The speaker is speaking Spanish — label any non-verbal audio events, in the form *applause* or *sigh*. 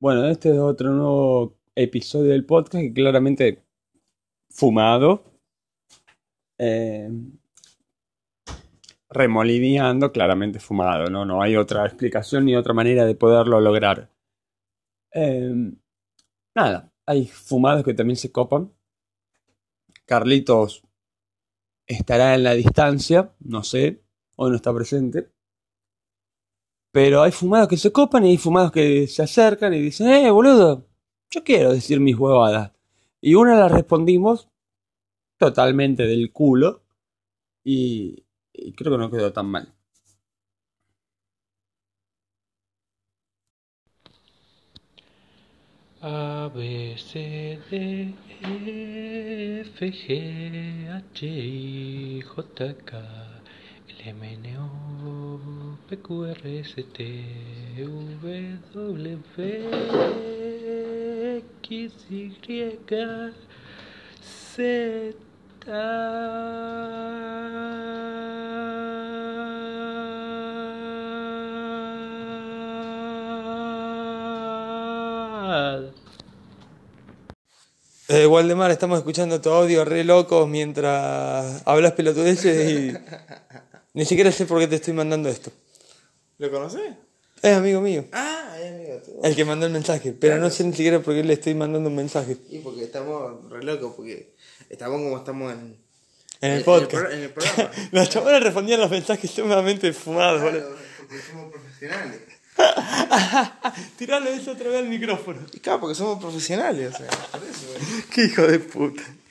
Bueno, este es otro nuevo episodio del podcast que claramente fumado, eh, remolineando, claramente fumado, ¿no? No hay otra explicación ni otra manera de poderlo lograr. Eh, nada, hay fumados que también se copan. Carlitos estará en la distancia, no sé, hoy no está presente. Pero hay fumados que se copan y hay fumados que se acercan y dicen, eh, boludo, yo quiero decir mis huevadas. Y una la respondimos totalmente del culo y, y creo que no quedó tan mal. A, B, C, D, E, F, G, H, I, J, K, L, M, N, W, X, Y. Eh, Waldemar, estamos escuchando tu audio re locos mientras hablas pelotudeces y ni siquiera sé por qué te estoy mandando esto. ¿Lo conoces? Es amigo mío, Ah, es amigo tuyo. el que mandó el mensaje, pero no sé ni siquiera por qué le estoy mandando un mensaje Y porque estamos re locos, porque estamos como estamos en, en el podcast. pro- en el *laughs* programa. Los chavales respondían los mensajes sumamente fumados, boludo. Claro, porque somos profesionales. *laughs* Tiralo eso otra vez al micrófono. Y claro, porque somos profesionales, o sea, por eso. *laughs* Qué hijo de puta.